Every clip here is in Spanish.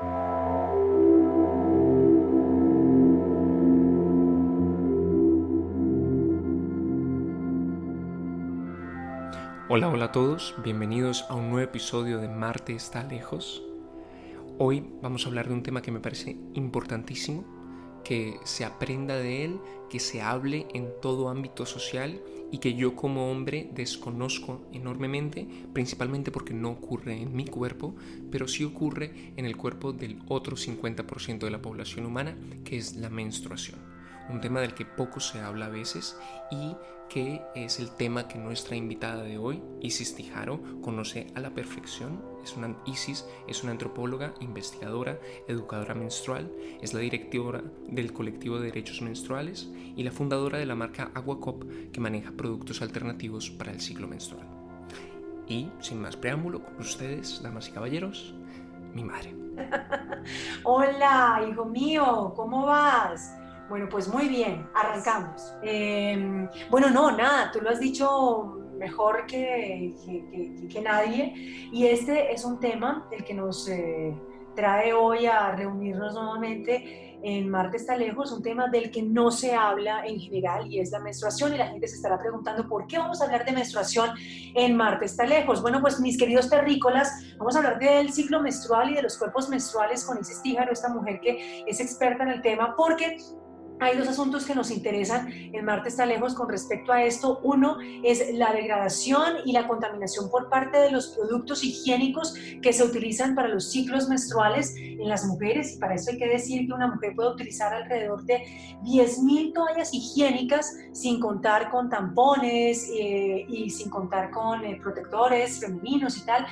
Hola, hola a todos, bienvenidos a un nuevo episodio de Marte está lejos. Hoy vamos a hablar de un tema que me parece importantísimo, que se aprenda de él, que se hable en todo ámbito social y que yo como hombre desconozco enormemente, principalmente porque no ocurre en mi cuerpo, pero sí ocurre en el cuerpo del otro 50% de la población humana, que es la menstruación un tema del que poco se habla a veces y que es el tema que nuestra invitada de hoy, Isis Tijaro, conoce a la perfección. Es una, Isis es una antropóloga, investigadora, educadora menstrual, es la directora del colectivo de derechos menstruales y la fundadora de la marca Aguacop que maneja productos alternativos para el ciclo menstrual. Y, sin más preámbulo, con ustedes, damas y caballeros, mi madre. Hola, hijo mío, ¿cómo vas? Bueno, pues muy bien, arrancamos. Em, bueno, no, nada, tú lo has dicho mejor que, que, nadie y este es un tema del que nos eh, trae hoy a reunirnos nuevamente en Marte está lejos, un tema del que no se habla en general y es la menstruación y la gente se estará preguntando por qué vamos a hablar de menstruación en Marte está lejos. Bueno, pues mis queridos terrícolas, vamos a hablar del ciclo menstrual y de los cuerpos menstruales con Isis Tíjaro, esta mujer que es experta en el tema, porque hay dos asuntos que nos interesan en Marte está lejos con respecto a esto. Uno es la degradación y la contaminación por parte de los productos higiénicos que se utilizan para los ciclos menstruales en las mujeres. Y para eso hay que decir que una mujer puede utilizar alrededor de 10.000 toallas higiénicas sin contar con tampones eh, y sin contar con eh, protectores femeninos y tal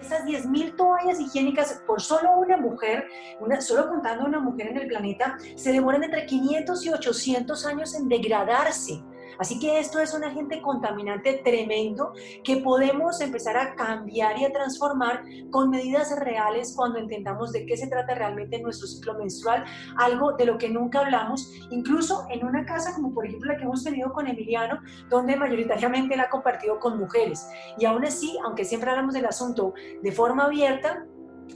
esas 10.000 toallas higiénicas por solo una mujer, una, solo contando una mujer en el planeta, se demoran entre 500 y 800 años en degradarse. Así que esto es un agente contaminante tremendo que podemos empezar a cambiar y a transformar con medidas reales cuando entendamos de qué se trata realmente nuestro ciclo menstrual, algo de lo que nunca hablamos, incluso en una casa como por ejemplo la que hemos tenido con Emiliano, donde mayoritariamente la ha compartido con mujeres. Y aún así, aunque siempre hablamos del asunto de forma abierta,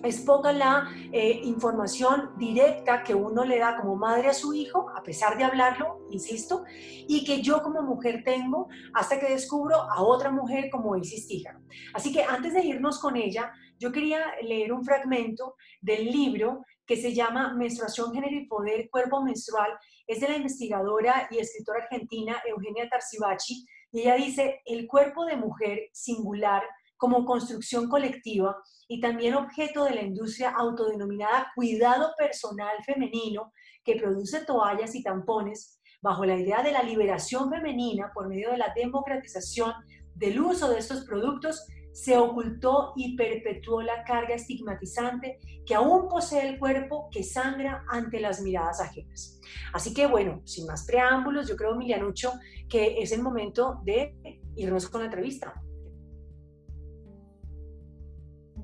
es poca la eh, información directa que uno le da como madre a su hijo, a pesar de hablarlo, insisto, y que yo como mujer tengo hasta que descubro a otra mujer como Isis Tíjaro. Así que antes de irnos con ella, yo quería leer un fragmento del libro que se llama Menstruación, Género y Poder, Cuerpo Menstrual. Es de la investigadora y escritora argentina Eugenia Tarzibachi, y ella dice, el cuerpo de mujer singular como construcción colectiva y también objeto de la industria autodenominada cuidado personal femenino que produce toallas y tampones bajo la idea de la liberación femenina por medio de la democratización del uso de estos productos, se ocultó y perpetuó la carga estigmatizante que aún posee el cuerpo que sangra ante las miradas ajenas. Así que bueno, sin más preámbulos, yo creo, Milianucho, que es el momento de irnos con la entrevista.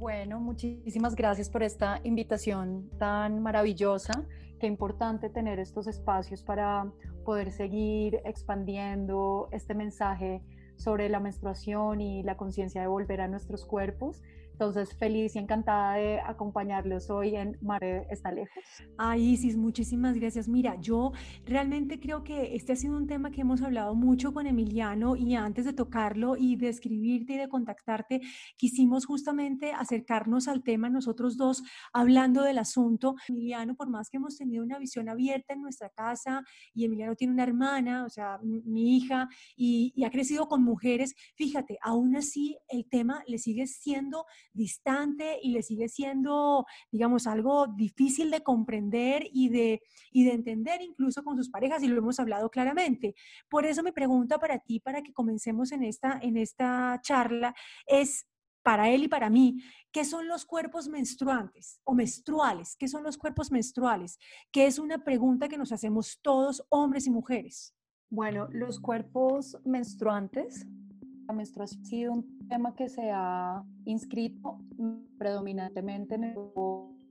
Bueno, muchísimas gracias por esta invitación tan maravillosa. Qué importante tener estos espacios para poder seguir expandiendo este mensaje sobre la menstruación y la conciencia de volver a nuestros cuerpos entonces, feliz y encantada de acompañarlos hoy en Mare está lejos. Ay, Isis, muchísimas gracias. Mira, yo realmente creo que este ha sido un tema que hemos hablado mucho con Emiliano y antes de tocarlo y de escribirte y de contactarte, quisimos justamente acercarnos al tema nosotros dos hablando del asunto. Emiliano, por más que hemos tenido una visión abierta en nuestra casa y Emiliano tiene una hermana, o sea, mi hija, y, y ha crecido con mujeres, fíjate, aún así el tema le sigue siendo distante y le sigue siendo, digamos, algo difícil de comprender y de, y de entender incluso con sus parejas y lo hemos hablado claramente. Por eso mi pregunta para ti, para que comencemos en esta, en esta charla, es para él y para mí, ¿qué son los cuerpos menstruantes o menstruales? ¿Qué son los cuerpos menstruales? Que es una pregunta que nos hacemos todos, hombres y mujeres. Bueno, los cuerpos menstruantes, la menstruación ha sido un tema que se ha inscrito predominantemente en el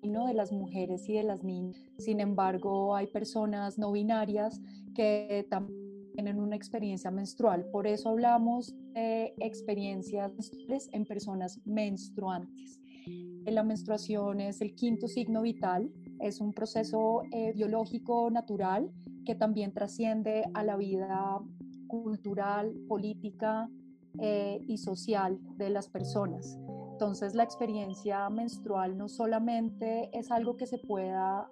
reino de las mujeres y de las niñas. Sin embargo, hay personas no binarias que también tienen una experiencia menstrual. Por eso hablamos de experiencias menstruales en personas menstruantes. La menstruación es el quinto signo vital, es un proceso eh, biológico natural que también trasciende a la vida cultural, política eh, y social de las personas. Entonces la experiencia menstrual no solamente es algo que se pueda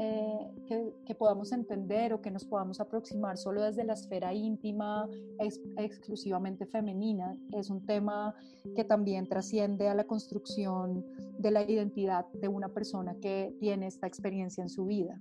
eh, que, podamos entender o que nos podamos aproximar solo desde la esfera íntima, exclusivamente femenina. Es un tema que también trasciende a la construcción de la identidad de una persona que tiene esta experiencia en su vida.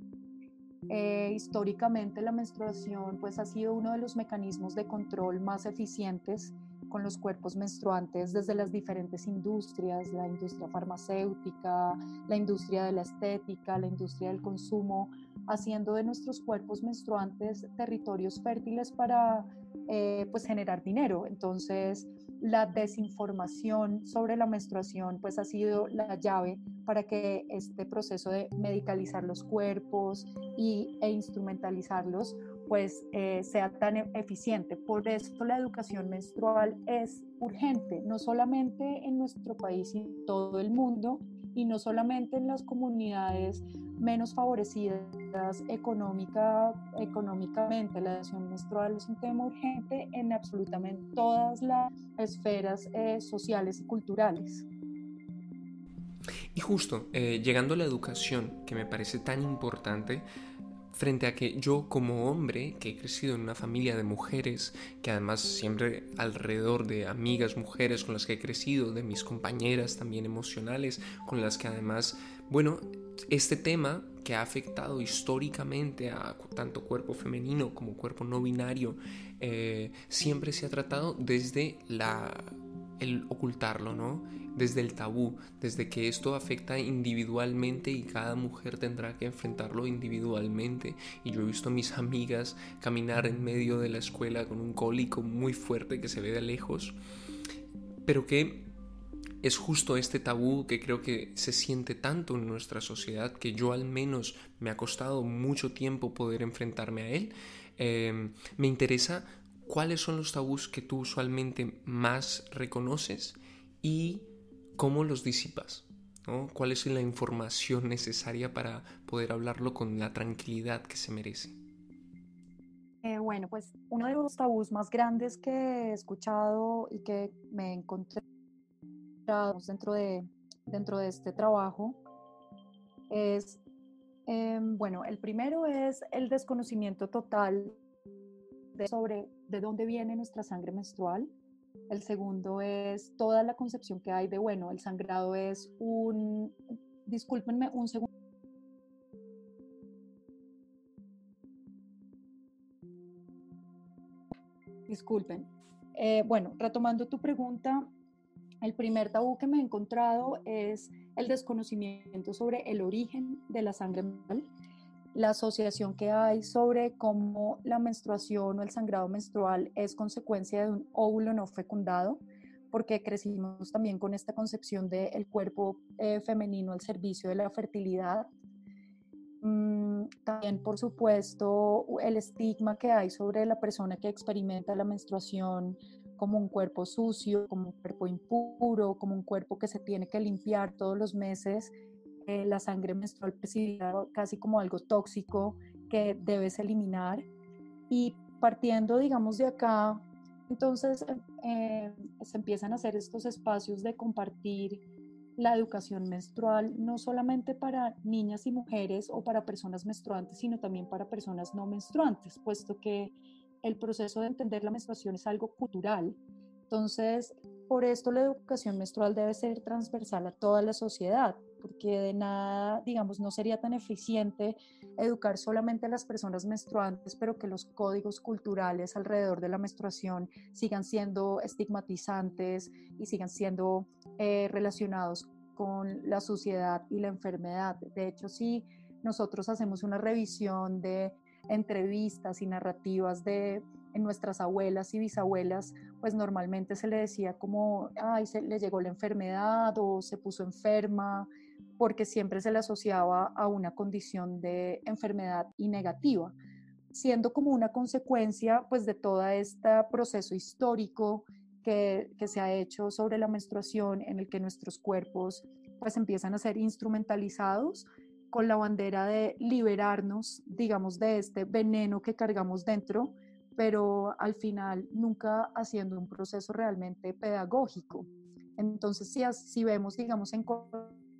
Eh, históricamente la menstruación pues ha sido uno de los mecanismos de control más eficientes con los cuerpos menstruantes desde las diferentes industrias, la industria farmacéutica, la industria de la estética, la industria del consumo, haciendo de nuestros cuerpos menstruantes territorios fértiles para eh, pues generar dinero. Entonces, la desinformación sobre la menstruación pues ha sido la llave para que este proceso de medicalizar los cuerpos y, e instrumentalizarlos pues eh, sea tan e-, eficiente. Por eso la educación menstrual es urgente, no solamente en nuestro país, sino en todo el mundo y no solamente en las comunidades menos favorecidas económica, económicamente. La educación menstrual es un tema urgente en absolutamente todas las esferas eh, sociales y culturales. Y justo, eh, llegando a la educación, que me parece tan importante, frente a que yo como hombre, que he crecido en una familia de mujeres, que además siempre alrededor de amigas mujeres con las que he crecido, de mis compañeras también emocionales, con las que además, bueno, este tema que ha afectado históricamente a tanto cuerpo femenino como cuerpo no binario, eh, siempre se ha tratado desde la el ocultarlo, ¿no? Desde el tabú, desde que esto afecta individualmente y cada mujer tendrá que enfrentarlo individualmente. Y yo he visto a mis amigas caminar en medio de la escuela con un cólico muy fuerte que se ve de lejos, pero que es justo este tabú que creo que se siente tanto en nuestra sociedad que yo al menos me ha costado mucho tiempo poder enfrentarme a él. Eh, me interesa cuáles son los tabús que tú usualmente más reconoces y cómo los disipas. ¿no? ¿Cuál es la información necesaria para poder hablarlo con la tranquilidad que se merece? Eh, bueno, pues uno de los tabús más grandes que he escuchado y que me encontré dentro de, dentro de este trabajo es, em, bueno, el primero es el desconocimiento total sobre de dónde viene nuestra sangre menstrual. El segundo es toda la concepción que hay de, bueno, el sangrado es un, discúlpenme un segundo. Disculpen. Eh, bueno, retomando tu pregunta, el primer tabú que me he encontrado es el desconocimiento sobre el origen de la sangre menstrual la asociación que hay sobre cómo la menstruación o el sangrado menstrual es consecuencia de un óvulo no fecundado, porque crecimos también con esta concepción del cuerpo eh, femenino al servicio de la fertilidad. Mm, también, por supuesto, el estigma que hay sobre la persona que experimenta la menstruación como un cuerpo sucio, como un cuerpo impuro, como un cuerpo que se tiene que limpiar todos los meses la sangre menstrual percibida casi como algo tóxico que debes eliminar. Y partiendo, digamos, de acá, entonces eh, se empiezan a hacer estos espacios de compartir la educación menstrual, no solamente para niñas y mujeres o para personas menstruantes, sino también para personas no menstruantes, puesto que el proceso de entender la menstruación es algo cultural. Entonces, por esto la educación menstrual debe ser transversal a toda la sociedad, porque de nada, digamos, no sería tan eficiente educar solamente a las personas menstruantes, pero que los códigos culturales alrededor de la menstruación sigan siendo estigmatizantes y sigan siendo eh, relacionados con la suciedad y la enfermedad. De hecho, si nosotros hacemos una revisión de entrevistas y narrativas de nuestras abuelas y bisabuelas, pues normalmente se le decía como, ay, se le llegó la enfermedad o se puso enferma, porque siempre se le asociaba a una condición de enfermedad y negativa, siendo como una consecuencia pues de todo este proceso histórico que, que se ha hecho sobre la menstruación en el que nuestros cuerpos pues empiezan a ser instrumentalizados con la bandera de liberarnos, digamos, de este veneno que cargamos dentro, pero al final nunca haciendo un proceso realmente pedagógico. Entonces, si, si vemos, digamos, en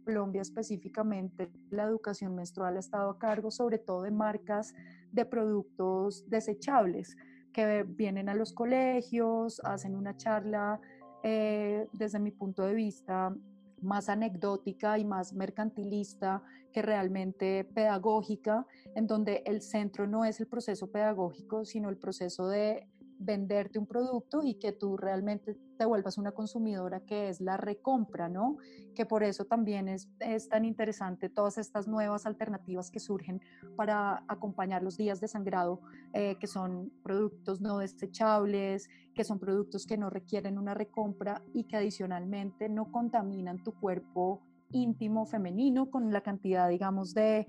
Colombia específicamente, la educación menstrual ha estado a cargo sobre todo de marcas de productos desechables que vienen a los colegios, hacen una charla eh, desde mi punto de vista más anecdótica y más mercantilista que realmente pedagógica, en donde el centro no es el proceso pedagógico, sino el proceso de venderte un producto y que tú realmente te vuelvas una consumidora que es la recompra, ¿no? Que por eso también es, es, tan interesante todas estas nuevas alternativas que surgen para acompañar los días de sangrado, eh, que son productos no desechables, que son productos que no requieren una recompra y que adicionalmente no contaminan tu cuerpo íntimo femenino con la cantidad, digamos, de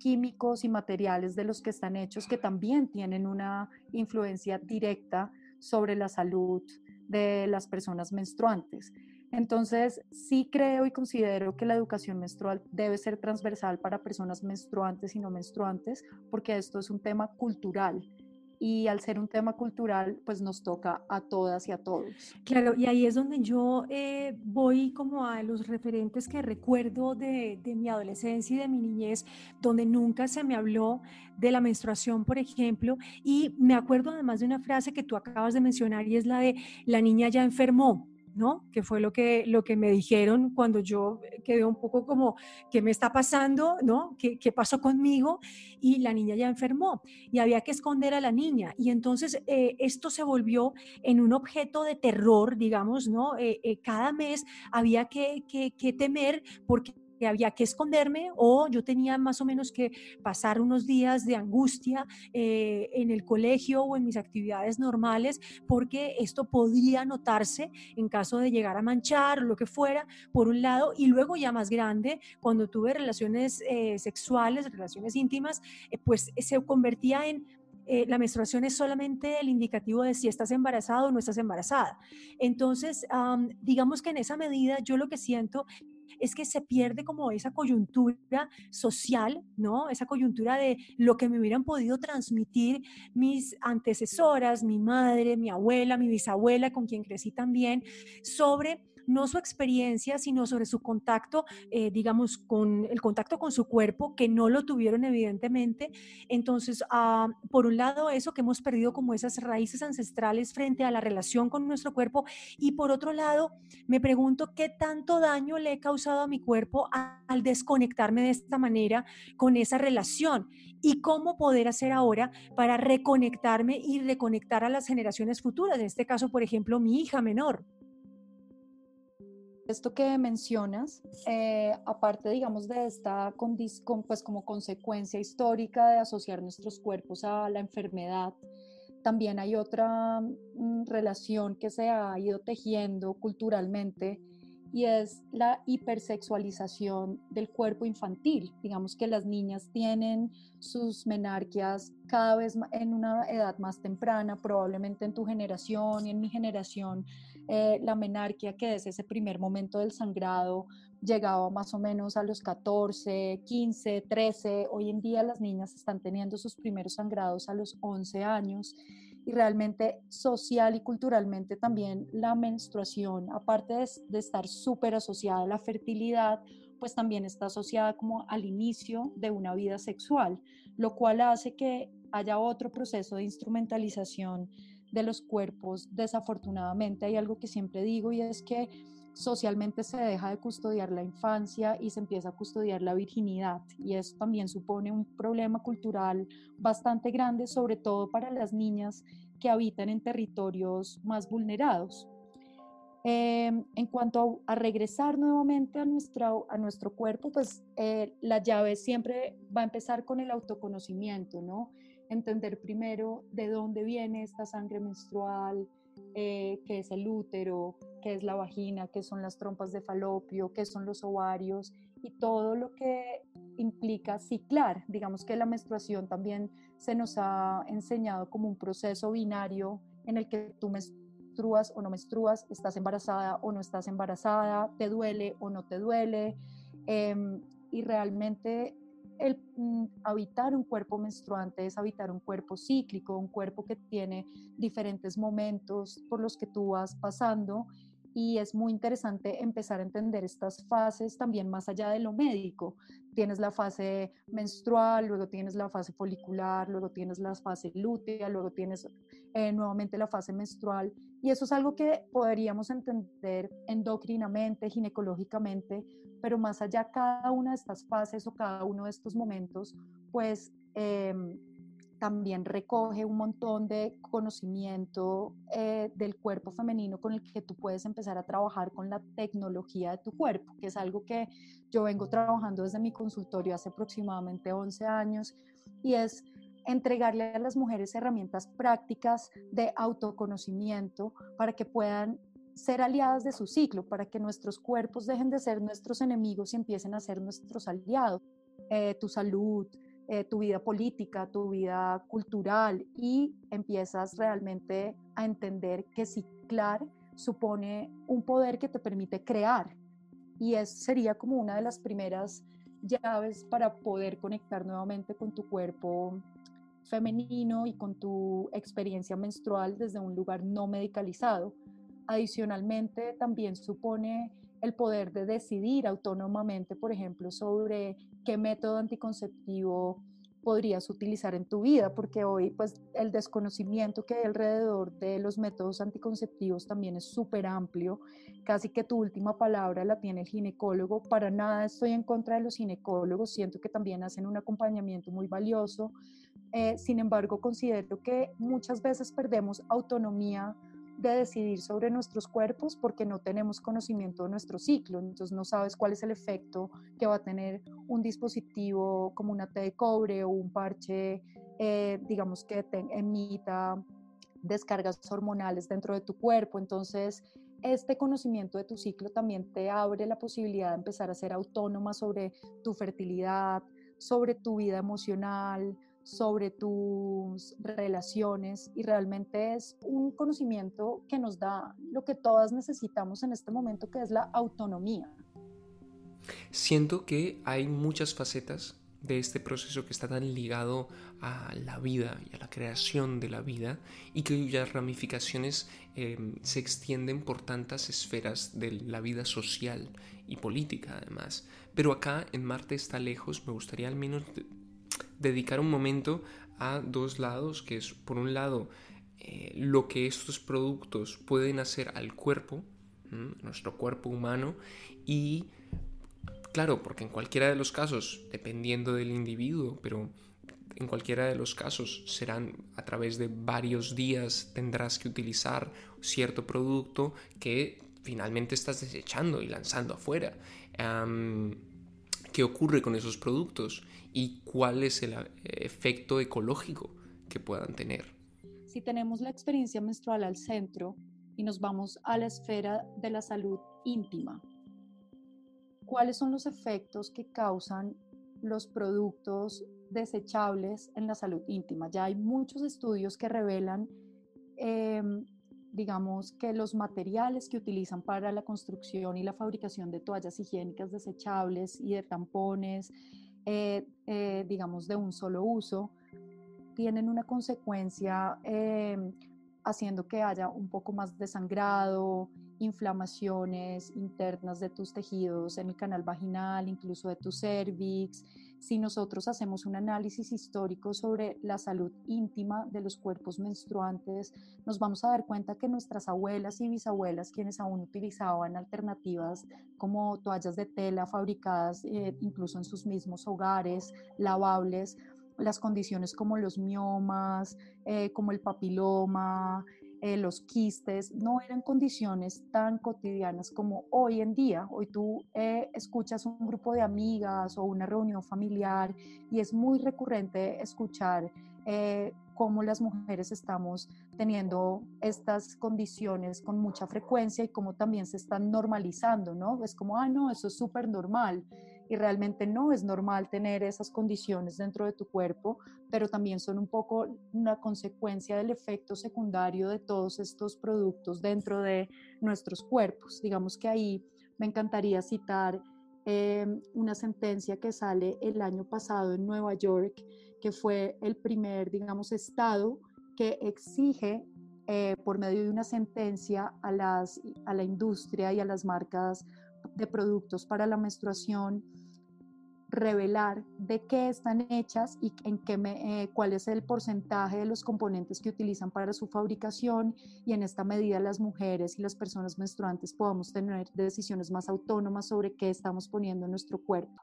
químicos y materiales de los que están hechos que también tienen una influencia directa sobre la salud de las personas menstruantes. Entonces, sí creo y considero que la educación menstrual debe ser transversal para personas menstruantes y no menstruantes, porque esto es un tema cultural y al ser un tema cultural, pues nos toca a todas y a todos. Claro, y ahí es donde yo eh, voy como a los referentes que recuerdo de, de, mi adolescencia y de mi niñez, donde nunca se me habló de la menstruación, por ejemplo, y me acuerdo además de una frase que tú acabas de mencionar y es la de la niña ya enfermó. ¿No? Que fue lo que, lo que me dijeron cuando yo quedé un poco como, ¿qué me está pasando? ¿No? ¿Qué, qué pasó conmigo? Y la niña ya enfermó y había que esconder a la niña. Y entonces eh, esto se volvió en un objeto de terror, digamos, ¿no? Eh, eh, cada mes había que, que temer porque que había que esconderme o yo tenía más o menos que pasar unos días de angustia eh, en el colegio o en mis actividades normales porque esto podría notarse en caso de llegar a manchar o lo que fuera, por un lado, y luego ya más grande, cuando tuve relaciones eh, sexuales, relaciones íntimas, eh, pues se convertía en la menstruación es solamente el indicativo de si estás embarazado o no estás embarazada. Entonces, digamos que en esa medida yo lo que siento es que se pierde como esa coyuntura social, ¿no? Esa coyuntura de lo que me hubieran podido transmitir mis antecesoras, mi madre, mi abuela, mi bisabuela, con quien crecí también, sobre no su experiencia, sino sobre su contacto, eh, digamos, con el contacto con su cuerpo, que no lo tuvieron evidentemente. Entonces, ah, por un lado, eso que hemos perdido como esas raíces ancestrales frente a la relación con nuestro cuerpo, y por otro lado, me pregunto qué tanto daño le he causado a mi cuerpo al desconectarme de esta manera con esa relación. Y cómo poder hacer ahora para reconectarme y reconectar a las generaciones futuras, en este caso, por ejemplo, mi hija menor esto que mencionas, eh, aparte, digamos, de esta pues, como consecuencia histórica de asociar nuestros cuerpos a la enfermedad, también hay otra mm, relación que se ha ido tejiendo culturalmente y es la hipersexualización del cuerpo infantil. Digamos que las niñas tienen sus menarquias cada vez en una edad más temprana, probablemente en tu generación y en mi generación, eh, la menarquia, que es ese primer momento del sangrado, llegaba más o menos a los 14, 15, 13. Hoy en día las niñas están teniendo sus primeros sangrados a los 11 años y realmente social y culturalmente también la menstruación, aparte de, de estar súper asociada a la fertilidad, pues también está asociada como al inicio de una vida sexual, lo cual hace que haya otro proceso de instrumentalización de los cuerpos. Desafortunadamente hay algo que siempre digo y es que socialmente se deja de custodiar la infancia y se empieza a custodiar la virginidad y eso también supone un problema cultural bastante grande, sobre todo para las niñas que habitan en territorios más vulnerados. Em, en cuanto a, regresar nuevamente a, nuestra, a nuestro cuerpo, pues eh, la llave siempre va a empezar con el autoconocimiento, ¿no? Entender primero de dónde viene esta sangre menstrual, eh, qué es el útero, qué es la vagina, qué son las trompas de falopio, qué son los ovarios y todo lo que implica ciclar. Digamos que la menstruación también se nos ha enseñado como un proceso binario en el que tú menstruas o no menstruas, estás embarazada o no estás embarazada, te duele o no te duele. Em, y realmente el mm, habitar un cuerpo menstruante es habitar un cuerpo cíclico, un cuerpo que tiene diferentes momentos por los que tú vas pasando y es muy interesante empezar a entender estas fases también más allá de lo médico. Tienes la fase menstrual, luego tienes la fase folicular, luego tienes la fase lútea, luego tienes eh, nuevamente la fase menstrual y eso es algo que podríamos entender endocrinamente, ginecológicamente, pero más allá cada una de estas fases o cada uno de estos momentos, pues... Em, también recoge un montón de conocimiento eh, del cuerpo femenino con el que tú puedes empezar a trabajar con la tecnología de tu cuerpo, que es algo que yo vengo trabajando desde mi consultorio hace aproximadamente 11 años y es entregarle a las mujeres herramientas prácticas de autoconocimiento para que puedan ser aliadas de su ciclo, para que nuestros cuerpos dejen de ser nuestros enemigos y empiecen a ser nuestros aliados. Eh, tu salud, eh, tu vida política, tu vida cultural y empiezas realmente a entender que ciclar supone un poder que te permite crear y es, sería como una de las primeras llaves para poder conectar nuevamente con tu cuerpo femenino y con tu experiencia menstrual desde un lugar no medicalizado. Adicionalmente, también supone el poder de decidir autónomamente, por ejemplo, sobre qué método anticonceptivo podrías utilizar en tu vida, porque hoy pues el desconocimiento que hay alrededor de los métodos anticonceptivos también es súper amplio, casi que tu última palabra la tiene el ginecólogo, para nada estoy en contra de los ginecólogos, siento que también hacen un acompañamiento muy valioso, eh, sin embargo considero que muchas veces perdemos autonomía de decidir sobre nuestros cuerpos porque no tenemos conocimiento de nuestro ciclo, entonces no sabes cuál es el efecto que va a tener un dispositivo como una T de cobre o un parche, eh, digamos que emita descargas hormonales dentro de tu cuerpo, entonces este conocimiento de tu ciclo también te abre la posibilidad de empezar a ser autónoma sobre tu fertilidad, sobre tu vida emocional, sobre tus relaciones y realmente es un conocimiento que nos da lo que todas necesitamos en este momento, que es la autonomía. Siento que hay muchas facetas de este proceso que está tan ligado a la vida y a la creación de la vida y cuyas ramificaciones em, se extienden por tantas esferas de la vida social y política además. Pero acá en Marte está lejos, me gustaría al menos dedicar un momento a dos lados, que es por un lado eh, lo que estos productos pueden hacer al cuerpo, nuestro cuerpo humano, y claro, porque en cualquiera de los casos, dependiendo del individuo, pero en cualquiera de los casos serán a través de varios días tendrás que utilizar cierto producto que finalmente estás desechando y lanzando afuera. ¿Qué ocurre con esos productos? y cuál es el eh, efecto ecológico que puedan tener. Si tenemos la experiencia menstrual al centro y nos vamos a la esfera de la salud íntima, ¿cuáles son los efectos que causan los productos desechables en la salud íntima? Ya hay muchos estudios que revelan, em, digamos, que los materiales que utilizan para la construcción y la fabricación de toallas higiénicas desechables y de tampones, eh, eh, digamos, de un solo uso, tienen una consecuencia eh, haciendo que haya un poco más de sangrado, inflamaciones internas de tus tejidos en el canal vaginal, incluso de tu cervix. Si nosotros hacemos un análisis histórico sobre la salud íntima de los cuerpos menstruantes, nos vamos a dar cuenta que nuestras abuelas y bisabuelas, quienes aún utilizaban alternativas como toallas de tela fabricadas eh, incluso en sus mismos hogares, lavables, las condiciones como los miomas, eh, como el papiloma, eh, los quistes, no eran condiciones tan cotidianas como hoy en día. Hoy tú eh, escuchas un grupo de amigas o una reunión familiar y es muy recurrente escuchar eh, cómo las mujeres estamos teniendo estas condiciones con mucha frecuencia y cómo también se están normalizando, ¿no? Es como, ah, no, eso es súper normal. Y realmente no es normal tener esas condiciones dentro de tu cuerpo, pero también son un poco una consecuencia del efecto secundario de todos estos productos dentro de nuestros cuerpos. Digamos que ahí me encantaría citar eh, una sentencia que sale el año pasado en Nueva York, que fue el primer, digamos, estado que exige eh, por medio de una sentencia a, la industria y a las marcas de productos para la menstruación revelar de qué están hechas y en qué me, eh, cuál es el porcentaje de los componentes que utilizan para su fabricación y en esta medida las mujeres y las personas menstruantes podamos tener decisiones más autónomas sobre qué estamos poniendo en nuestro cuerpo.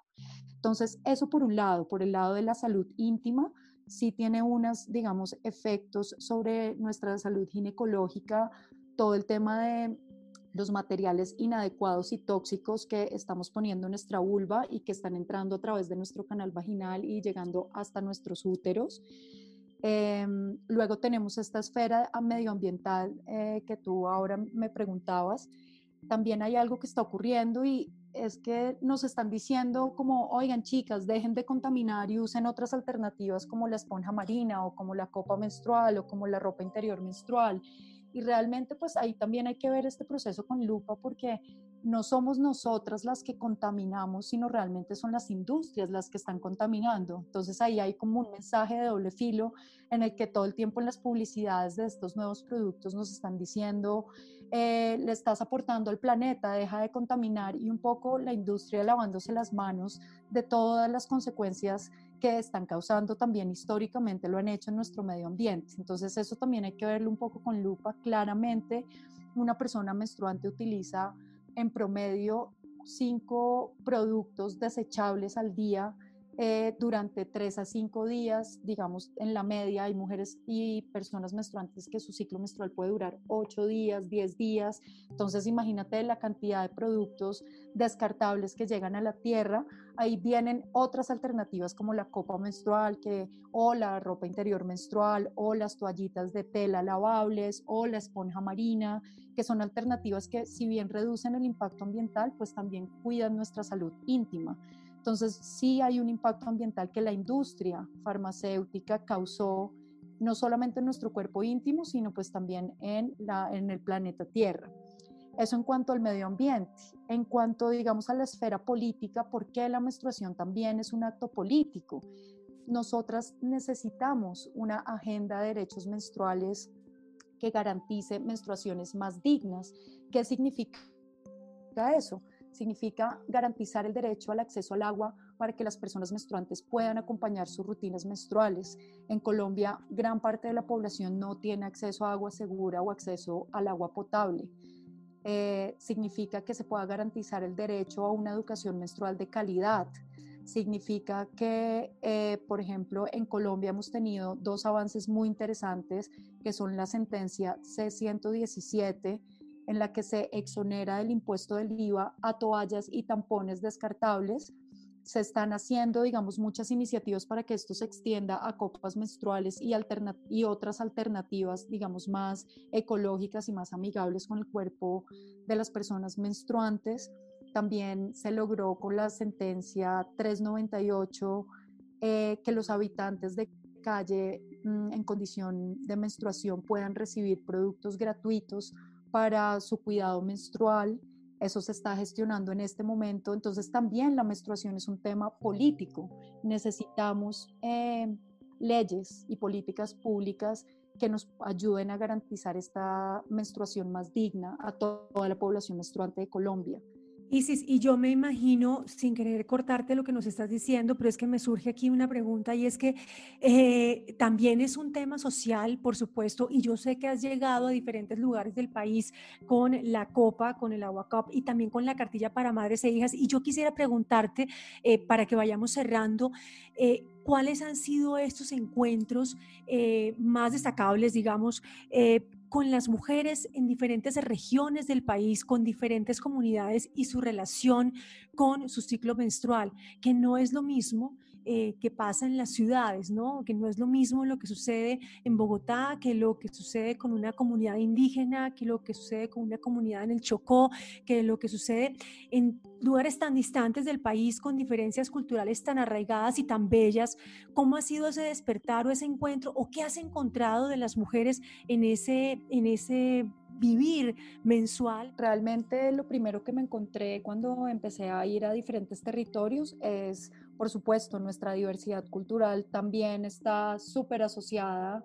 Entonces, eso por un lado, por el lado de la salud íntima, sí tiene unos, digamos, efectos sobre nuestra salud ginecológica, todo el tema de los materiales inadecuados y tóxicos que estamos poniendo en nuestra vulva y que están entrando a través de nuestro canal vaginal y llegando hasta nuestros úteros. Em, luego tenemos esta esfera medioambiental eh, que tú ahora me preguntabas. También hay algo que está ocurriendo y es que nos están diciendo como, oigan chicas, dejen de contaminar y usen otras alternativas como la esponja marina o como la copa menstrual o como la ropa interior menstrual. Y realmente pues ahí también hay que ver este proceso con lupa porque no somos nosotras las que contaminamos, sino realmente son las industrias las que están contaminando. Entonces ahí hay como un mensaje de doble filo en el que todo el tiempo en las publicidades de estos nuevos productos nos están diciendo, eh, le estás aportando al planeta, deja de contaminar y un poco la industria lavándose las manos de todas las consecuencias que están causando también históricamente, lo han hecho en nuestro medio ambiente. Entonces eso también hay que verlo un poco con lupa. Claramente una persona menstruante utiliza en promedio cinco productos desechables al día eh, durante tres a cinco días, digamos, en la media hay mujeres y personas menstruantes que su ciclo menstrual puede durar ocho días, diez días. Entonces, imagínate la cantidad de productos descartables que llegan a la tierra. Ahí vienen otras alternativas como la copa menstrual o la ropa interior menstrual o las toallitas de tela lavables o la esponja marina, que son alternativas que si bien reducen el impacto ambiental, pues también cuidan nuestra salud íntima. Entonces, sí hay un impacto ambiental que la industria farmacéutica causó no solamente en nuestro cuerpo íntimo, sino pues también en, la, en el planeta Tierra. Eso en cuanto al medio ambiente. En cuanto, digamos, a la esfera política, ¿por qué la menstruación también es un acto político? Nosotras necesitamos una agenda de derechos menstruales que garantice menstruaciones más dignas. ¿Qué significa eso? Significa garantizar el derecho al acceso al agua para que las personas menstruantes puedan acompañar sus rutinas menstruales. En Colombia, gran parte de la población no tiene acceso a agua segura o acceso al agua potable. Eh, significa que se pueda garantizar el derecho a una educación menstrual de calidad. Significa que, eh, por ejemplo, en Colombia hemos tenido dos avances muy interesantes, que son la sentencia C-117, en la que se exonera del impuesto del IVA a toallas y tampones descartables. Se están haciendo, digamos, muchas iniciativas para que esto se extienda a copas menstruales y, otras alternativas, digamos, más ecológicas y más amigables con el cuerpo de las personas menstruantes. También se logró con la sentencia 398 eh, que los habitantes de calle mm, en condición de menstruación puedan recibir productos gratuitos para su cuidado menstrual. Eso se está gestionando en este momento. Entonces también la menstruación es un tema político. Necesitamos eh, leyes y políticas públicas que nos ayuden a garantizar esta menstruación más digna a toda la población menstruante de Colombia. Isis, y yo me imagino, sin querer cortarte lo que nos estás diciendo, pero es que me surge aquí una pregunta y es que eh, también es un tema social, por supuesto, y yo sé que has llegado a diferentes lugares del país con la copa, con el agua cup y también con la cartilla para madres e hijas. Y yo quisiera preguntarte, eh, para que vayamos cerrando, eh, ¿cuáles han sido estos encuentros más destacables, digamos, con las mujeres en diferentes regiones del país, con diferentes comunidades y su relación con su ciclo menstrual, que no es lo mismo eh, que pasa en las ciudades, ¿no? Que no es lo mismo lo que sucede en Bogotá que lo que sucede con una comunidad indígena, que lo que sucede con una comunidad en el Chocó, que lo que sucede en lugares tan distantes del país con diferencias culturales tan arraigadas y tan bellas. ¿Cómo ha sido ese despertar o ese encuentro o qué has encontrado de las mujeres en ese, en ese vivir mensual. Realmente lo primero que me encontré cuando empecé a ir a diferentes territorios es, por supuesto, nuestra diversidad cultural también está súper asociada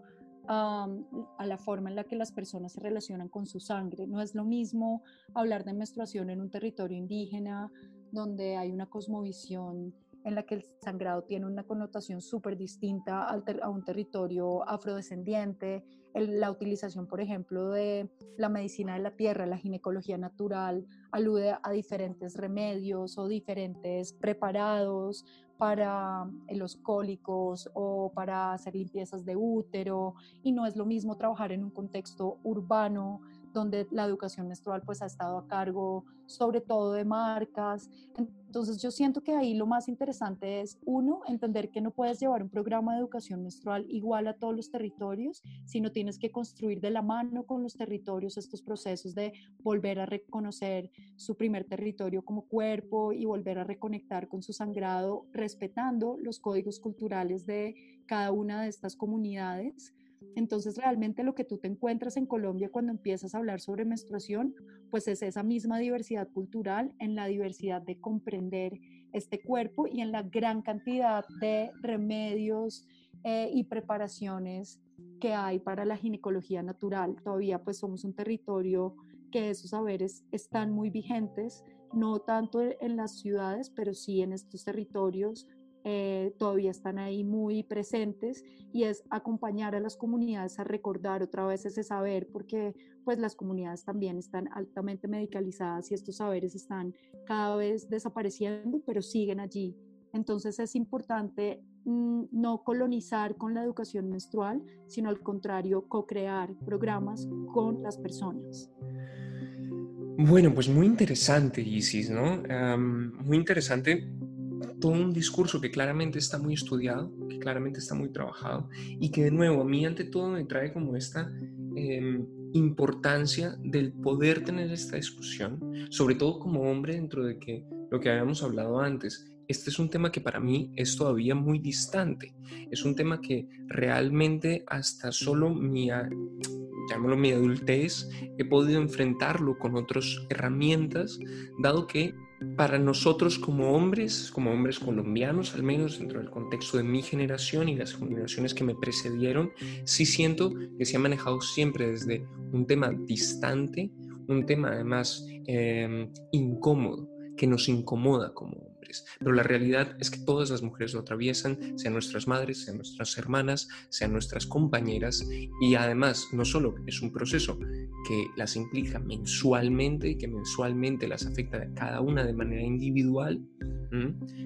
a la forma en la que las personas se relacionan con su sangre. No es lo mismo hablar de menstruación en un territorio indígena donde hay una cosmovisión en la que el sangrado tiene una connotación súper distinta a un territorio afrodescendiente, la utilización, por ejemplo, de la medicina de la tierra, la ginecología natural, alude a diferentes remedios o diferentes preparados para eh, los cólicos o para hacer limpiezas de útero. Y no es lo mismo trabajar en un contexto urbano donde la educación menstrual pues ha estado a cargo sobre todo de marcas. Entonces yo siento que ahí lo más interesante es, uno, entender que no puedes llevar un programa de educación menstrual igual a todos los territorios, sino tienes que construir de la mano con los territorios estos procesos de volver a reconocer su primer territorio como cuerpo y volver a reconectar con su sangrado, respetando los códigos culturales de cada una de estas comunidades entonces, realmente lo que tú te encuentras en Colombia cuando empiezas a hablar sobre menstruación, pues es esa misma diversidad cultural, en la diversidad de comprender este cuerpo y en la gran cantidad de remedios eh, y preparaciones que hay para la ginecología natural. Todavía pues somos un territorio que esos saberes están muy vigentes, no tanto en las ciudades, pero sí en estos territorios eh, todavía están ahí muy presentes y es acompañar a las comunidades a recordar otra vez ese saber porque pues las comunidades también están altamente medicalizadas y estos saberes están cada vez desapareciendo pero siguen allí. Entonces es importante mm, no colonizar con la educación menstrual, sino al contrario, co-crear programas con las personas. Bueno, pues muy interesante, Isis, ¿no? muy interesante todo un discurso que claramente está muy estudiado, que claramente está muy trabajado y que de nuevo a mí ante todo me trae como esta em, importancia del poder tener esta discusión, sobre todo como hombre dentro de que lo que habíamos hablado antes, este es un tema que para mí es todavía muy distante, es un tema que realmente hasta solo mi, llamémoslo mi adultez, he podido enfrentarlo con otras herramientas, dado que para nosotros como hombres, como hombres colombianos, al menos dentro del contexto de mi generación y las generaciones que me precedieron, sí siento que se ha manejado siempre desde un tema distante, un tema además em, incómodo, que nos incomoda como pero la realidad es que todas las mujeres lo atraviesan, sean nuestras madres, sean nuestras hermanas, sean nuestras compañeras, y además no solo es un proceso que las implica mensualmente y que mensualmente las afecta a cada una de manera individual,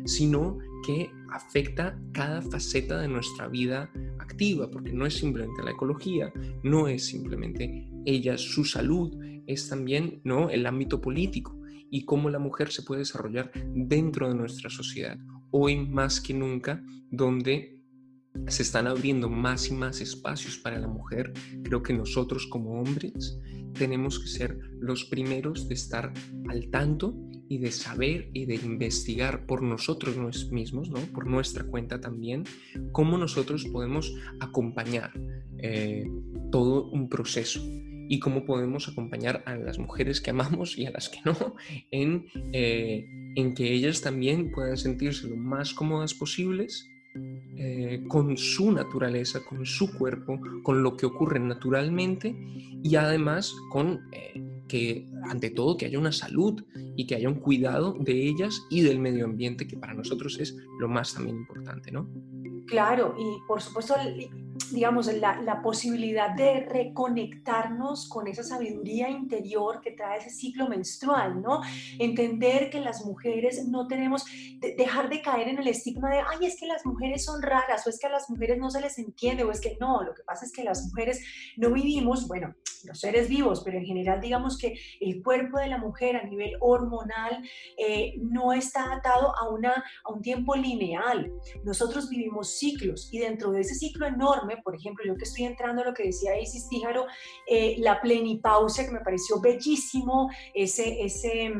sino que afecta cada faceta de nuestra vida activa, porque no es simplemente la ecología, no es simplemente ella, su salud, es también ¿no? el ámbito político, y cómo la mujer se puede desarrollar dentro de nuestra sociedad. Hoy más que nunca, donde se están abriendo más y más espacios para la mujer, creo que nosotros como hombres tenemos que ser los primeros de estar al tanto y de saber y de investigar por nosotros mismos, ¿no? por nuestra cuenta también, cómo nosotros podemos acompañar eh, todo un proceso y cómo podemos acompañar a las mujeres que amamos y a las que no en, eh, en que ellas también puedan sentirse lo más cómodas posibles eh, con su naturaleza, con su cuerpo, con lo que ocurre naturalmente y además con eh, que ante todo que haya una salud y que haya un cuidado de ellas y del medio ambiente que para nosotros es lo más también importante, ¿no? Claro, y por supuesto digamos, la, la, posibilidad de reconectarnos con esa sabiduría interior que trae ese ciclo menstrual, ¿no? Entender que las mujeres no tenemos, dejar de caer en el estigma de, ay, es que las mujeres son raras, o es que a las mujeres no se les entiende, o es que no, lo que pasa es que las mujeres no vivimos, bueno, los seres vivos, pero en general digamos que el cuerpo de la mujer a nivel hormonal eh, no está atado a, una, a un tiempo lineal. Nosotros vivimos ciclos y dentro de ese ciclo enorme, por ejemplo, yo que estoy entrando a lo que decía Isis Tíjaro, eh, la plenipausia, que me pareció bellísimo, ese, ese,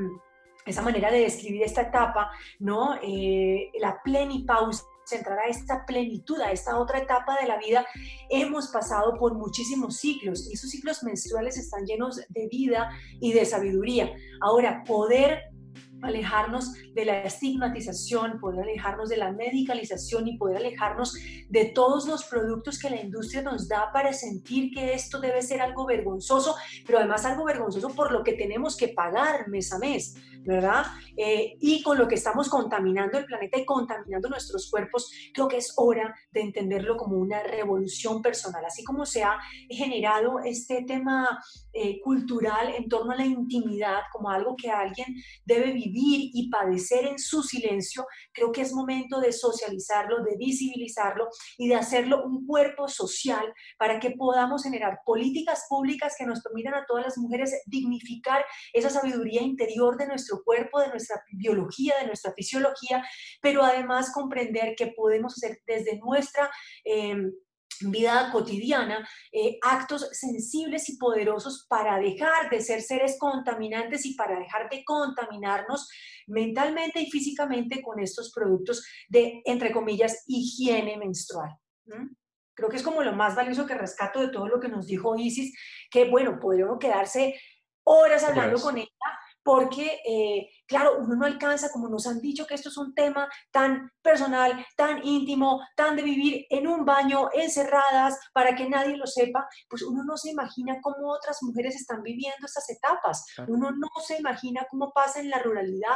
esa manera de describir esta etapa, ¿no? Eh, la plenipausia entrar a esta plenitud, a esta otra etapa de la vida, hemos pasado por muchísimos ciclos y esos ciclos menstruales están llenos de vida y de sabiduría. Ahora, poder alejarnos de la estigmatización, poder alejarnos de la medicalización y poder alejarnos de todos los productos que la industria nos da para sentir que esto debe ser algo vergonzoso, pero además algo vergonzoso por lo que tenemos que pagar mes a mes, ¿verdad? Eh, y con lo que estamos contaminando el planeta y contaminando nuestros cuerpos, creo que es hora de entenderlo como una revolución personal, así como se ha generado este tema eh, cultural en torno a la intimidad como algo que alguien debe vivir y padecer en su silencio, creo que es momento de socializarlo, de visibilizarlo y de hacerlo un cuerpo social para que podamos generar políticas públicas que nos permitan a todas las mujeres dignificar esa sabiduría interior de nuestro cuerpo, de nuestra biología, de nuestra fisiología, pero además comprender que podemos hacer desde nuestra... Eh, vida cotidiana, eh, actos sensibles y poderosos para dejar de ser seres contaminantes y para dejar de contaminarnos mentalmente y físicamente con estos productos de, entre comillas, higiene menstrual. Creo que es como lo más valioso que rescato de todo lo que nos dijo Isis, que bueno, podríamos quedarse horas hablando con ella, porque eh, claro, uno no alcanza, como nos han dicho, que esto es un tema tan personal, tan íntimo, tan de vivir en un baño, encerradas, para que nadie lo sepa, pues uno no se imagina cómo otras mujeres están viviendo estas etapas. Uno no se imagina cómo pasa en la ruralidad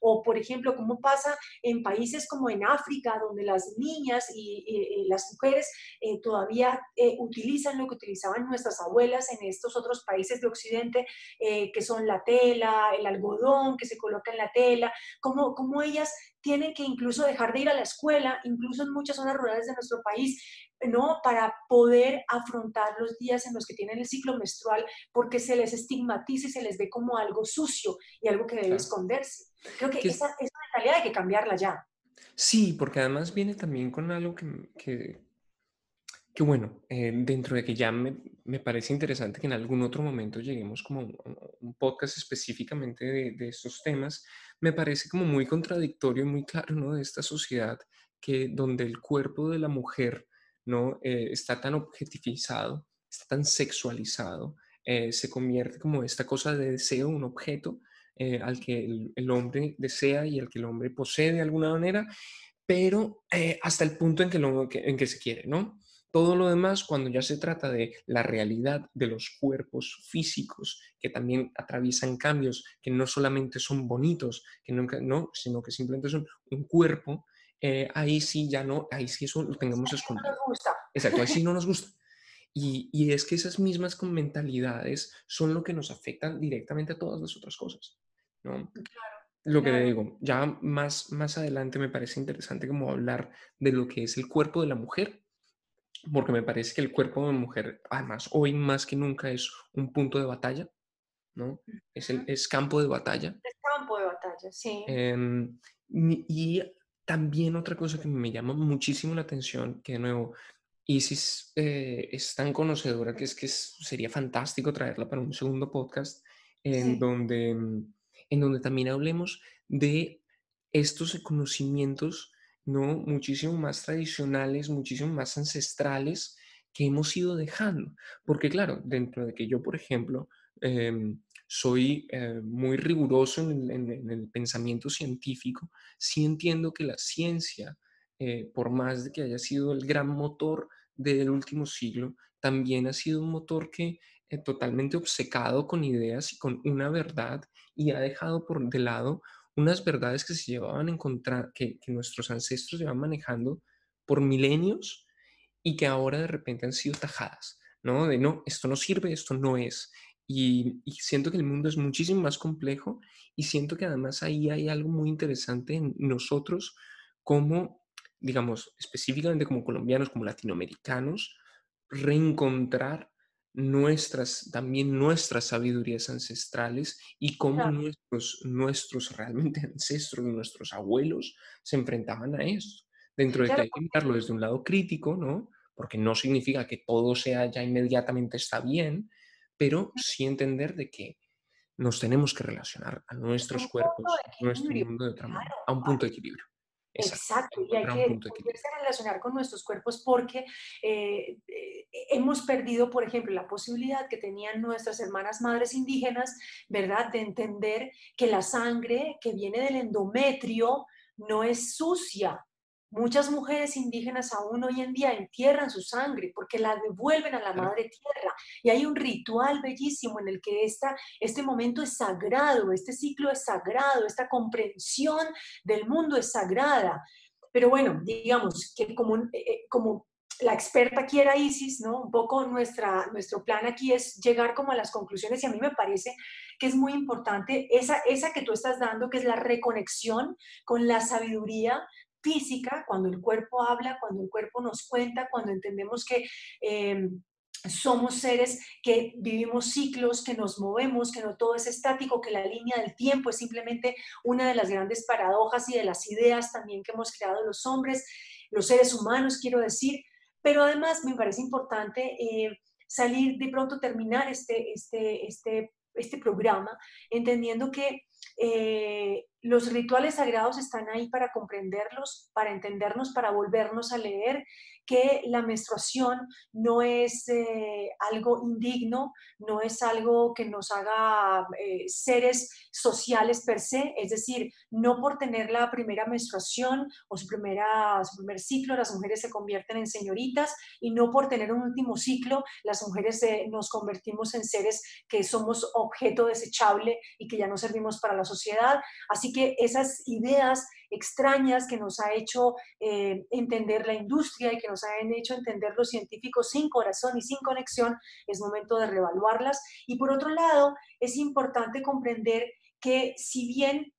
o, por ejemplo, cómo pasa en países como en África, donde las niñas y, las mujeres eh, todavía eh, utilizan lo que utilizaban nuestras abuelas en estos otros países de Occidente, eh, que son la tela, el algodón, que se coloca en la tela, cómo, cómo ellas tienen que incluso dejar de ir a la escuela, incluso en muchas zonas rurales de nuestro país, ¿no? Para poder afrontar los días en los que tienen el ciclo menstrual, porque se les estigmatiza y se les ve como algo sucio y algo que debe esconderse. Creo que esa, esa, mentalidad hay que cambiarla ya. Sí, porque además viene también con algo que, que, que bueno, eh, dentro de que ya me, me, parece interesante que en algún otro momento lleguemos como un, podcast específicamente de, de, estos temas, me parece como muy contradictorio y muy claro, ¿no? De esta sociedad que donde el cuerpo de la mujer, ¿no? Eh, está tan objetivizado, está tan sexualizado, eh, se convierte como esta cosa de deseo, un objeto al que el, hombre desea y al que el hombre posee de alguna manera, pero hasta el punto en que, lo, en que se quiere, ¿no? Todo lo demás, cuando ya se trata de la realidad de los cuerpos físicos, que también atraviesan cambios, que no solamente son bonitos, que no, no sino que simplemente son un cuerpo, eh, ahí sí ya no, ahí sí eso lo tengamos escondido. No nos gusta. Exacto, ahí sí no nos gusta. Y, y, es que esas mismas mentalidades son lo que nos afectan directamente a todas las otras cosas. ¿no? lo que le digo, ya más, más adelante me parece interesante como hablar de lo que es el cuerpo de la mujer porque me parece que el cuerpo de mujer, además, hoy más que nunca es un punto de batalla, ¿no? Es, el, es campo de batalla. Es campo de batalla, sí. Em, y también otra cosa que me llama muchísimo la atención, que de nuevo, Isis eh, es tan conocedora que es que sería fantástico traerla para un segundo podcast en, donde, en donde también hablemos de estos conocimientos ¿no? Muchísimo más tradicionales, muchísimo más ancestrales que hemos ido dejando. Porque claro, dentro de que yo, por ejemplo, em, soy eh, muy riguroso en, el pensamiento científico, sí entiendo que la ciencia, eh, por más de que haya sido el gran motor del último siglo, también ha sido un motor que eh, totalmente obcecado con ideas y con una verdad y ha dejado por de lado unas verdades que se llevaban en contra, que, nuestros ancestros llevan manejando por milenios y que ahora de repente han sido tajadas, ¿no? De no, esto no sirve, esto no es. Y, y, siento que el mundo es muchísimo más complejo y siento que además ahí hay algo muy interesante en nosotros como, digamos, específicamente como colombianos, como latinoamericanos, reencontrar nuestras, también nuestras sabidurías ancestrales y cómo nuestros, nuestros realmente ancestros, nuestros abuelos se enfrentaban a esto. Dentro de que hay que mirarlo desde un lado crítico, ¿no? Porque no significa que todo sea ya inmediatamente está bien, pero sí entender de que nos tenemos que relacionar a nuestros cuerpos, a nuestro mundo de otra manera, a un punto de equilibrio. Exacto, y hay que relacionar con nuestros cuerpos porque eh, eh, hemos perdido, por ejemplo, la posibilidad que tenían nuestras hermanas madres indígenas, ¿verdad?, de entender que la sangre que viene del endometrio no es sucia, Muchas mujeres indígenas aún hoy en día entierran su sangre porque la devuelven a la madre tierra. Y hay un ritual bellísimo en el que esta, este momento es sagrado, este ciclo es sagrado, esta comprensión del mundo es sagrada. Pero bueno, digamos que como, eh, eh, como la experta aquí era Isis, ¿no? Un poco nuestra, nuestro plan aquí es llegar como a las conclusiones y a mí me parece que es muy importante esa, esa que tú estás dando, que es la reconexión con la sabiduría física, cuando el cuerpo habla, cuando el cuerpo nos cuenta, cuando entendemos que... Em, somos seres que vivimos ciclos, que nos movemos, que no todo es estático, que la línea del tiempo es simplemente una de las grandes paradojas y de las ideas también que hemos creado los hombres, los seres humanos, quiero decir. Pero además me parece importante eh, salir de pronto, terminar este, este, este, este programa, entendiendo que eh, los rituales sagrados están ahí para comprenderlos, para entendernos, para volvernos a leer que la menstruación no es eh, algo indigno, no es algo que nos haga eh, seres sociales per se, es decir, no por tener la primera menstruación o su, primera, su primer ciclo las mujeres se convierten en señoritas y no por tener un último ciclo las mujeres eh, nos convertimos en seres que somos objeto desechable y que ya no servimos para la sociedad. Así que esas ideas extrañas que nos ha hecho eh, entender la industria y que nos han hecho entender los científicos sin corazón y sin conexión, es momento de reevaluarlas. Y por otro lado, es importante comprender que si bien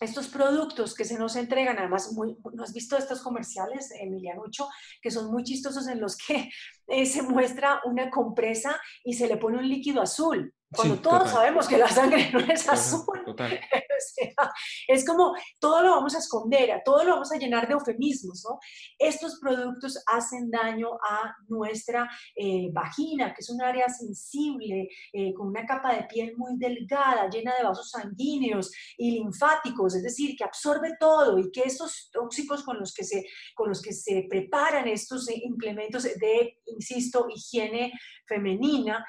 estos productos que se nos entregan, además, muy, ¿no has visto estos comerciales, Emilianucho, que son muy chistosos en los que eh, se muestra una compresa y se le pone un líquido azul? Cuando todos sabemos que la sangre no es azul. es como todo lo vamos a esconder, todo lo vamos a llenar de eufemismos, ¿no? Estos productos hacen daño a nuestra eh, vagina, que es un área sensible, eh, con una capa de piel muy delgada, llena de vasos sanguíneos y linfáticos, es decir, que absorbe todo y que estos tóxicos con los que se, con los que se preparan estos eh, implementos de, insisto, higiene femenina,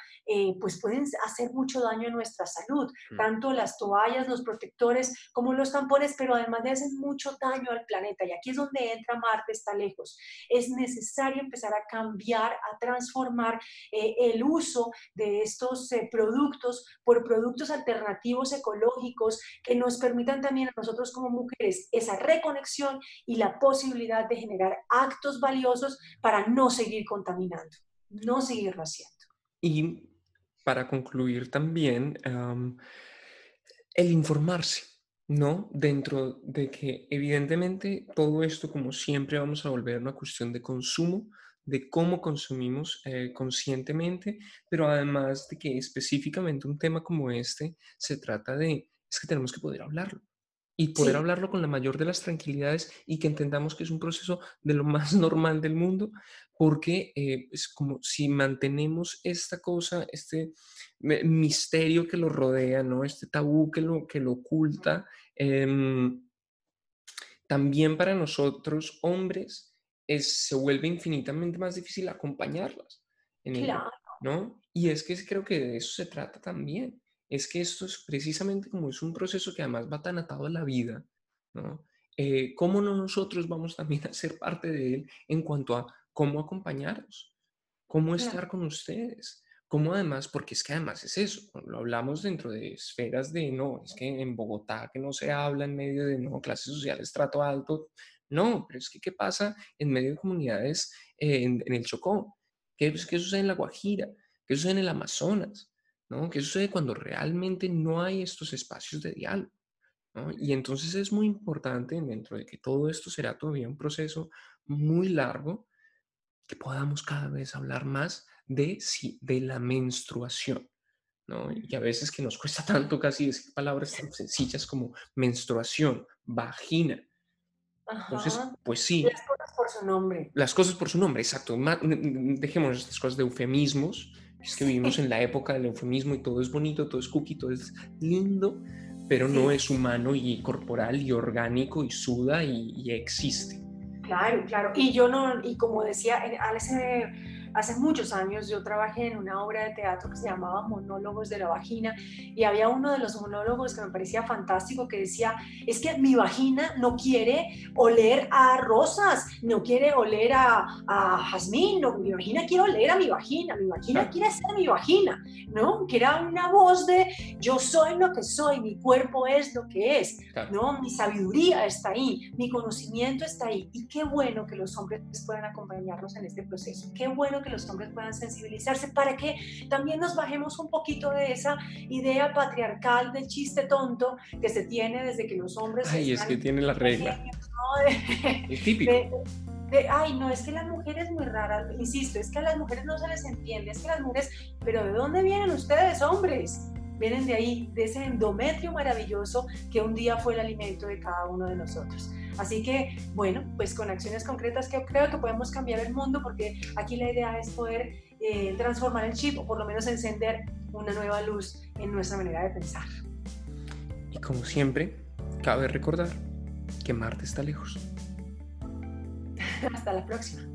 pues pueden hacer mucho daño a nuestra salud, mm. tanto las toallas, los protectores como los tampones, pero además de hacen mucho daño al planeta. Y aquí es donde entra Marte, está lejos. Es necesario empezar a cambiar, a transformar eh, el uso de estos eh, productos por productos alternativos ecológicos que nos permitan también a nosotros como mujeres esa reconexión y la posibilidad de generar actos valiosos para no seguir contaminando, no seguir haciendo. Y para concluir también, el informarse, ¿no? Dentro de que evidentemente todo esto, como siempre, vamos a volver a una cuestión de consumo, de cómo consumimos eh, conscientemente, pero además de que específicamente un tema como este se trata de, es que tenemos que poder hablarlo y poder hablarlo con la mayor de las tranquilidades y que entendamos que es un proceso de lo más normal del mundo, porque eh, es como si mantenemos esta cosa, este misterio que lo rodea, ¿no? este tabú que lo, que lo oculta, em, también para nosotros hombres es, se vuelve infinitamente más difícil acompañarlas. En ¿no? Y es que creo que de eso se trata también es que esto es precisamente como es un proceso que además va tan atado a la vida, ¿no? Eh, ¿Cómo no nosotros vamos también a ser parte de él en cuanto a cómo acompañarlos? ¿Cómo estar con ustedes? ¿Cómo además? Porque es que además es eso, lo hablamos dentro de esferas de, no, es que en Bogotá que no se habla en medio de, no, clases sociales, trato alto, No, pero es que ¿qué pasa en medio de comunidades eh, en, el Chocó? ¿Qué, ¿Qué sucede en la Guajira? ¿Qué sucede en el Amazonas? ¿No? ¿Qué sucede cuando realmente no hay estos espacios de diálogo? Y entonces es muy importante, dentro de que todo esto será todavía un proceso muy largo, que podamos cada vez hablar más de, de la menstruación. ¿no? Y a veces que nos cuesta tanto casi decir palabras tan sencillas como menstruación, vagina. Entonces, pues sí. Las cosas por su nombre. Las cosas por su nombre, exacto. Dejemos estas cosas de eufemismos. Es que vivimos en la época del eufemismo y todo es bonito, todo es cookie, todo es lindo, pero no es humano y corporal y orgánico y suda y, existe. Claro, claro. Y yo no, y como decía, hace, hace muchos años yo trabajé en una obra de teatro que se llamaba Monólogos de la Vagina y había uno de los monólogos que me parecía fantástico que decía, es que mi vagina no quiere oler a rosas, no quiere oler a, a jazmín, no, mi vagina quiere oler a mi vagina, mi vagina quiere ser mi vagina, ¿no? Que era una voz de yo soy lo que soy, mi cuerpo es lo que es, ¿no? Mi sabiduría está ahí, mi conocimiento está ahí y qué bueno que los hombres puedan acompañarnos en este proceso, qué bueno que los hombres puedan sensibilizarse para que también nos bajemos un poquito de esa idea patriarcal del chiste tonto que se tiene desde que los hombres... Ay, es que tiene la regla. es típico. Ay, no, es que las mujeres muy raras, insisto, es que a las mujeres no se les entiende, es que las mujeres, pero ¿de dónde vienen ustedes, hombres? Vienen de ahí, de ese endometrio maravilloso que un día fue el alimento de cada uno de nosotros. Así que, bueno, pues con acciones concretas que creo que podemos cambiar el mundo porque aquí la idea es poder eh, transformar el chip o por lo menos encender una nueva luz en nuestra manera de pensar. Y como siempre, cabe recordar que Marte está lejos. Hasta la próxima.